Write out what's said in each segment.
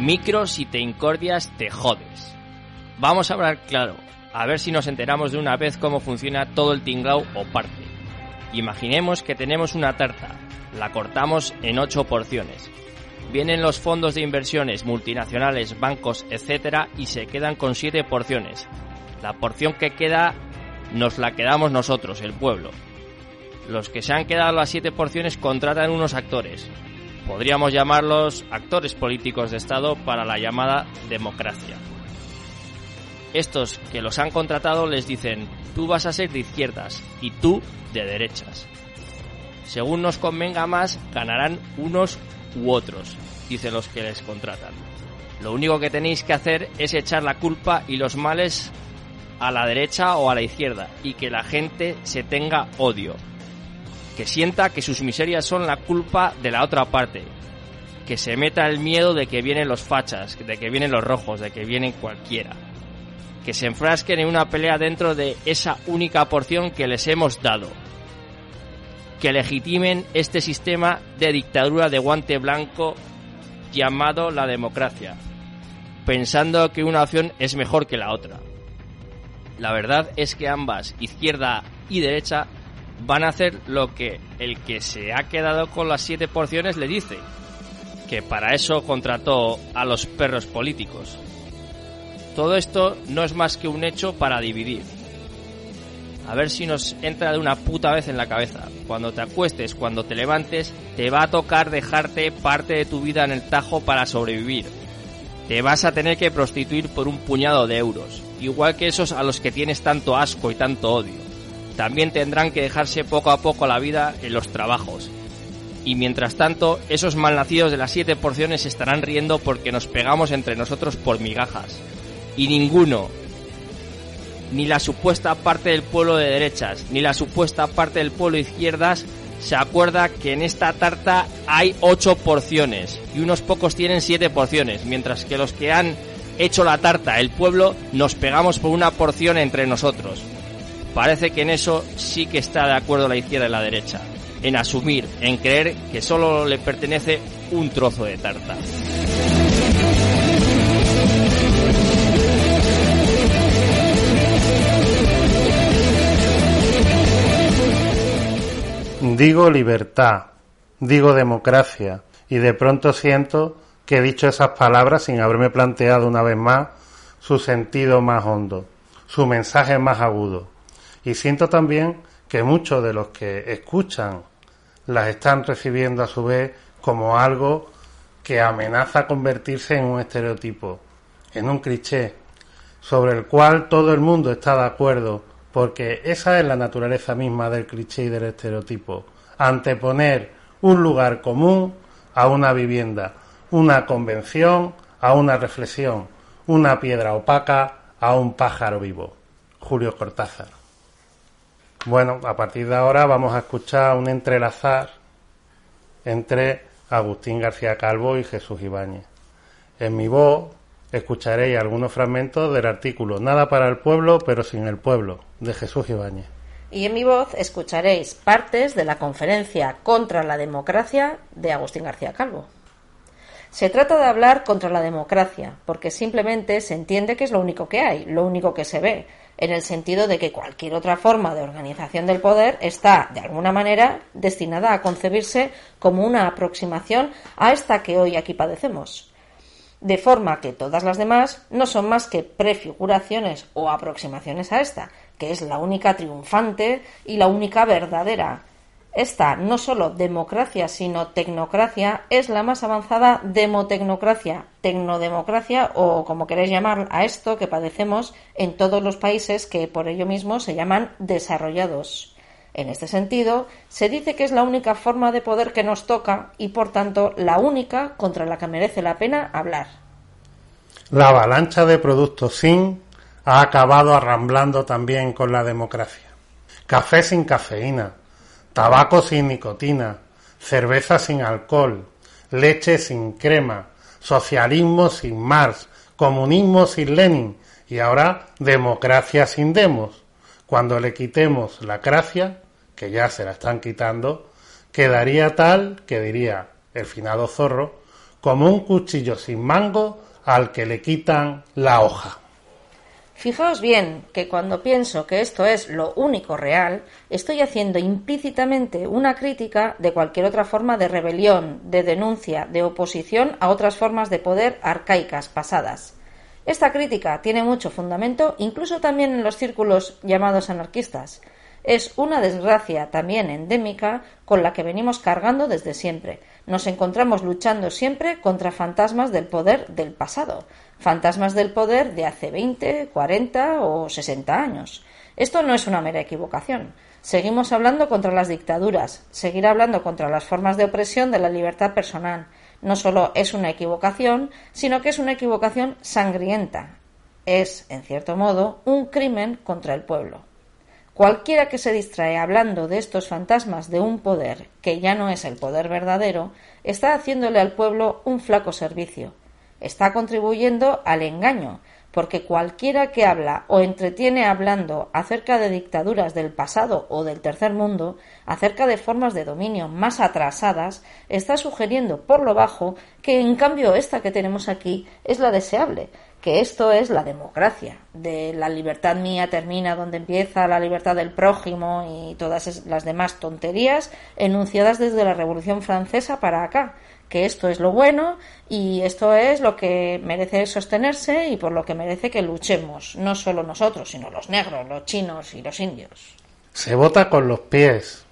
Micro, si te incordias, te jodes. Vamos a hablar claro, a ver si nos enteramos de una vez cómo funciona todo el tinglao o parte. Imaginemos que tenemos una tarta, la cortamos en 8 porciones. Vienen los fondos de inversiones, multinacionales, bancos, etcétera, y se quedan con 7 porciones. La porción que queda nos la quedamos nosotros, el pueblo. Los que se han quedado las 7 porciones contratan unos actores. Podríamos llamarlos actores políticos de Estado para la llamada democracia. Estos que los han contratado les dicen, tú vas a ser de izquierdas y tú de derechas. Según nos convenga más, ganarán unos u otros, dicen los que les contratan. Lo único que tenéis que hacer es echar la culpa y los males a la derecha o a la izquierda y que la gente se tenga odio. Que sienta que sus miserias son la culpa de la otra parte. Que se meta el miedo de que vienen los fachas, de que vienen los rojos, de que vienen cualquiera que se enfrasquen en una pelea dentro de esa única porción que les hemos dado. Que legitimen este sistema de dictadura de guante blanco llamado la democracia, pensando que una opción es mejor que la otra. La verdad es que ambas, izquierda y derecha, van a hacer lo que el que se ha quedado con las siete porciones le dice, que para eso contrató a los perros políticos. Todo esto no es más que un hecho para dividir. A ver si nos entra de una puta vez en la cabeza. Cuando te acuestes, cuando te levantes, te va a tocar dejarte parte de tu vida en el tajo para sobrevivir. Te vas a tener que prostituir por un puñado de euros, igual que esos a los que tienes tanto asco y tanto odio. También tendrán que dejarse poco a poco la vida en los trabajos. Y mientras tanto, esos malnacidos de las siete porciones estarán riendo porque nos pegamos entre nosotros por migajas y ninguno, ni la supuesta parte del pueblo de derechas, ni la supuesta parte del pueblo de izquierdas, se acuerda que en esta tarta hay ocho porciones y unos pocos tienen siete porciones, mientras que los que han hecho la tarta, el pueblo, nos pegamos por una porción entre nosotros. Parece que en eso sí que está de acuerdo la izquierda y la derecha, en asumir, en creer que solo le pertenece un trozo de tarta. Digo libertad, digo democracia, y de pronto siento que he dicho esas palabras sin haberme planteado una vez más su sentido más hondo, su mensaje más agudo. Y siento también que muchos de los que escuchan las están recibiendo a su vez como algo que amenaza convertirse en un estereotipo, en un cliché, sobre el cual todo el mundo está de acuerdo porque esa es la naturaleza misma del cliché y del estereotipo, anteponer un lugar común a una vivienda, una convención a una reflexión, una piedra opaca a un pájaro vivo. Julio Cortázar. Bueno, a partir de ahora vamos a escuchar un entrelazar entre Agustín García Calvo y Jesús Ibáñez. En mi voz escucharéis algunos fragmentos del artículo Nada para el pueblo, pero sin el pueblo, de Jesús Ibáñez. Y en mi voz escucharéis partes de la conferencia contra la democracia de Agustín García Calvo. Se trata de hablar contra la democracia, porque simplemente se entiende que es lo único que hay, lo único que se ve, en el sentido de que cualquier otra forma de organización del poder está, de alguna manera, destinada a concebirse como una aproximación a esta que hoy aquí padecemos de forma que todas las demás no son más que prefiguraciones o aproximaciones a esta, que es la única triunfante y la única verdadera. Esta, no solo democracia, sino tecnocracia, es la más avanzada demotecnocracia, tecnodemocracia o como queréis llamar a esto que padecemos en todos los países que por ello mismo se llaman desarrollados. En este sentido, se dice que es la única forma de poder que nos toca y, por tanto, la única contra la que merece la pena hablar. La avalancha de productos sin ha acabado arramblando también con la democracia. Café sin cafeína, tabaco sin nicotina, cerveza sin alcohol, leche sin crema, socialismo sin Marx, comunismo sin Lenin y ahora democracia sin demos. Cuando le quitemos la gracia, que ya se la están quitando, quedaría tal que diría el finado zorro, como un cuchillo sin mango al que le quitan la hoja. Fijaos bien que cuando pienso que esto es lo único real, estoy haciendo implícitamente una crítica de cualquier otra forma de rebelión, de denuncia, de oposición a otras formas de poder arcaicas pasadas. Esta crítica tiene mucho fundamento incluso también en los círculos llamados anarquistas. Es una desgracia también endémica con la que venimos cargando desde siempre. Nos encontramos luchando siempre contra fantasmas del poder del pasado, fantasmas del poder de hace 20, 40 o 60 años. Esto no es una mera equivocación. Seguimos hablando contra las dictaduras, seguir hablando contra las formas de opresión de la libertad personal. No solo es una equivocación, sino que es una equivocación sangrienta. Es, en cierto modo, un crimen contra el pueblo. Cualquiera que se distrae hablando de estos fantasmas de un poder que ya no es el poder verdadero, está haciéndole al pueblo un flaco servicio. Está contribuyendo al engaño, porque cualquiera que habla o entretiene hablando acerca de dictaduras del pasado o del tercer mundo, acerca de formas de dominio más atrasadas, está sugiriendo por lo bajo que en cambio esta que tenemos aquí es la deseable, que esto es la democracia, de la libertad mía termina donde empieza la libertad del prójimo y todas las demás tonterías enunciadas desde la Revolución Francesa para acá, que esto es lo bueno y esto es lo que merece sostenerse y por lo que merece que luchemos, no solo nosotros, sino los negros, los chinos y los indios. Se vota con los pies.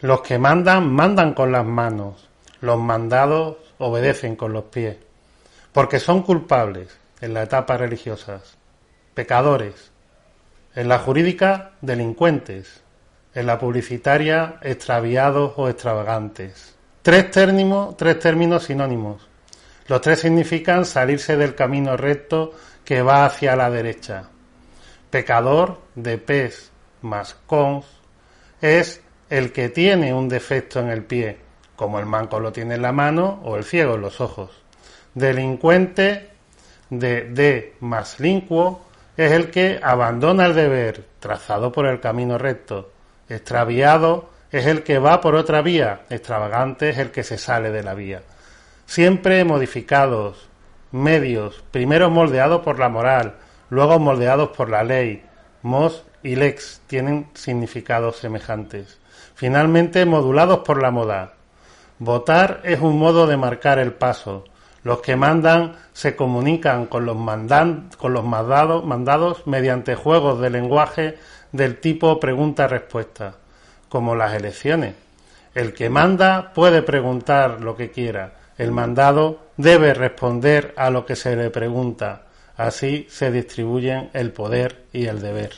Los que mandan, mandan con las manos. Los mandados obedecen con los pies. Porque son culpables en la etapa religiosas, pecadores, en la jurídica, delincuentes, en la publicitaria, extraviados o extravagantes Tres, tres términos sinónimos. Los tres significan salirse del camino recto que va hacia la derecha. Pecador de pez más cons es el que tiene un defecto en el pie, como el manco lo tiene en la mano o el ciego en los ojos. Delincuente de de más linquo es el que abandona el deber trazado por el camino recto. Extraviado es el que va por otra vía, extravagante es el que se sale de la vía. Siempre modificados, medios, primero moldeados por la moral, luego moldeados por la ley. Mos y lex tienen significados semejantes. Finalmente modulados por la moda. Votar es un modo de marcar el paso. Los que mandan se comunican con los, mandados mediante juegos de lenguaje del tipo pregunta-respuesta como las elecciones. El que manda puede preguntar lo que quiera, el mandado debe responder a lo que se le pregunta. Así se distribuyen el poder y el deber.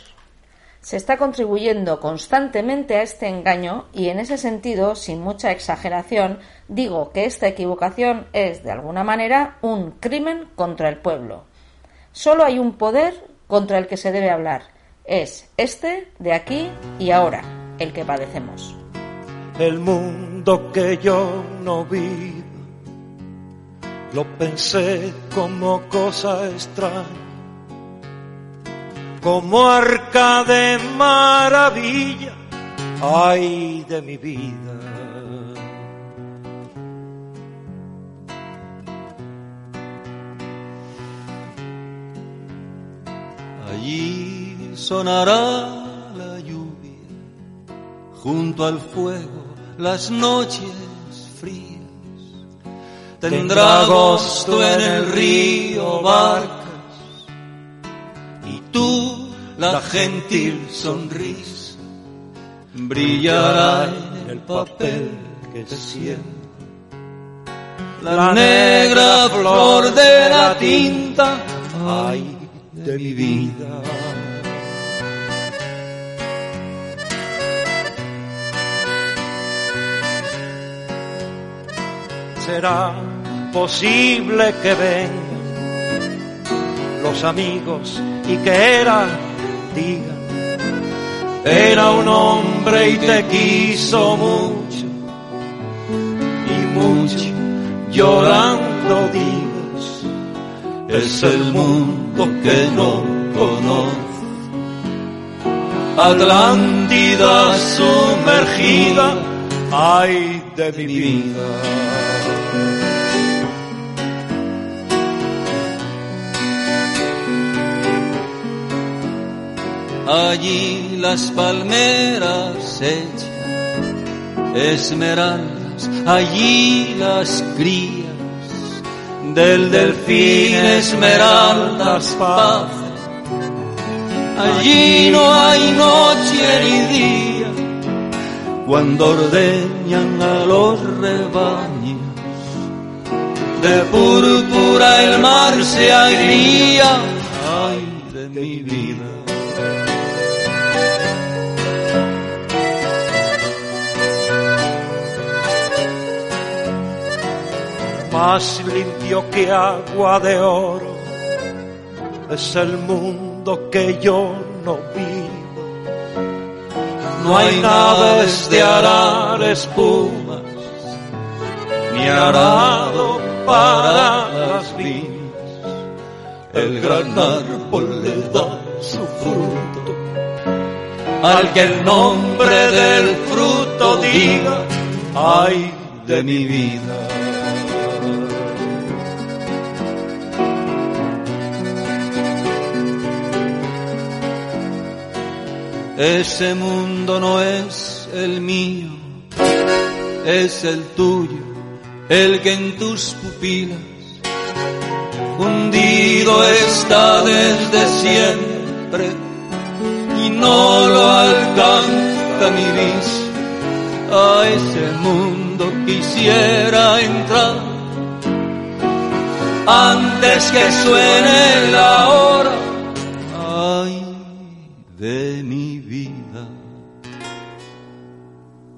Se está contribuyendo constantemente a este engaño y en ese sentido, sin mucha exageración, digo que esta equivocación es, de alguna manera, un crimen contra el pueblo. Solo hay un poder contra el que se debe hablar. Es este de aquí y ahora el que padecemos. El mundo que yo no vi, lo pensé como cosa extraña, como arca de maravilla, ay de mi vida. Allí sonará junto al fuego las noches frías. Tendrá agosto en el río barcas y tú la gentil sonrisa brillará en el papel que te siente. La negra flor de la tinta, ay de mi vida. Será posible que vengan los amigos y que era, diga, era un hombre y te quiso mucho y mucho llorando digas, es el mundo que no conoce. Atlántida sumergida, ay de mi vida. Allí las palmeras echan esmeraldas, allí las crías del delfín esmeraldas paz. Allí no hay noche ni día cuando ordeñan a los rebaños de púrpura el mar se agría, ay de mi vida. más limpio que agua de oro. Es el mundo que yo no vivo. No hay naves de arar espumas, ni arado para las viñas. El gran árbol le da su fruto. Al que el nombre del fruto diga, ay de mi vida. Ese mundo no es el mío, es el tuyo, el que en tus pupilas hundido está desde siempre y no lo alcanza mi vista. A ese mundo quisiera entrar antes que suene la hora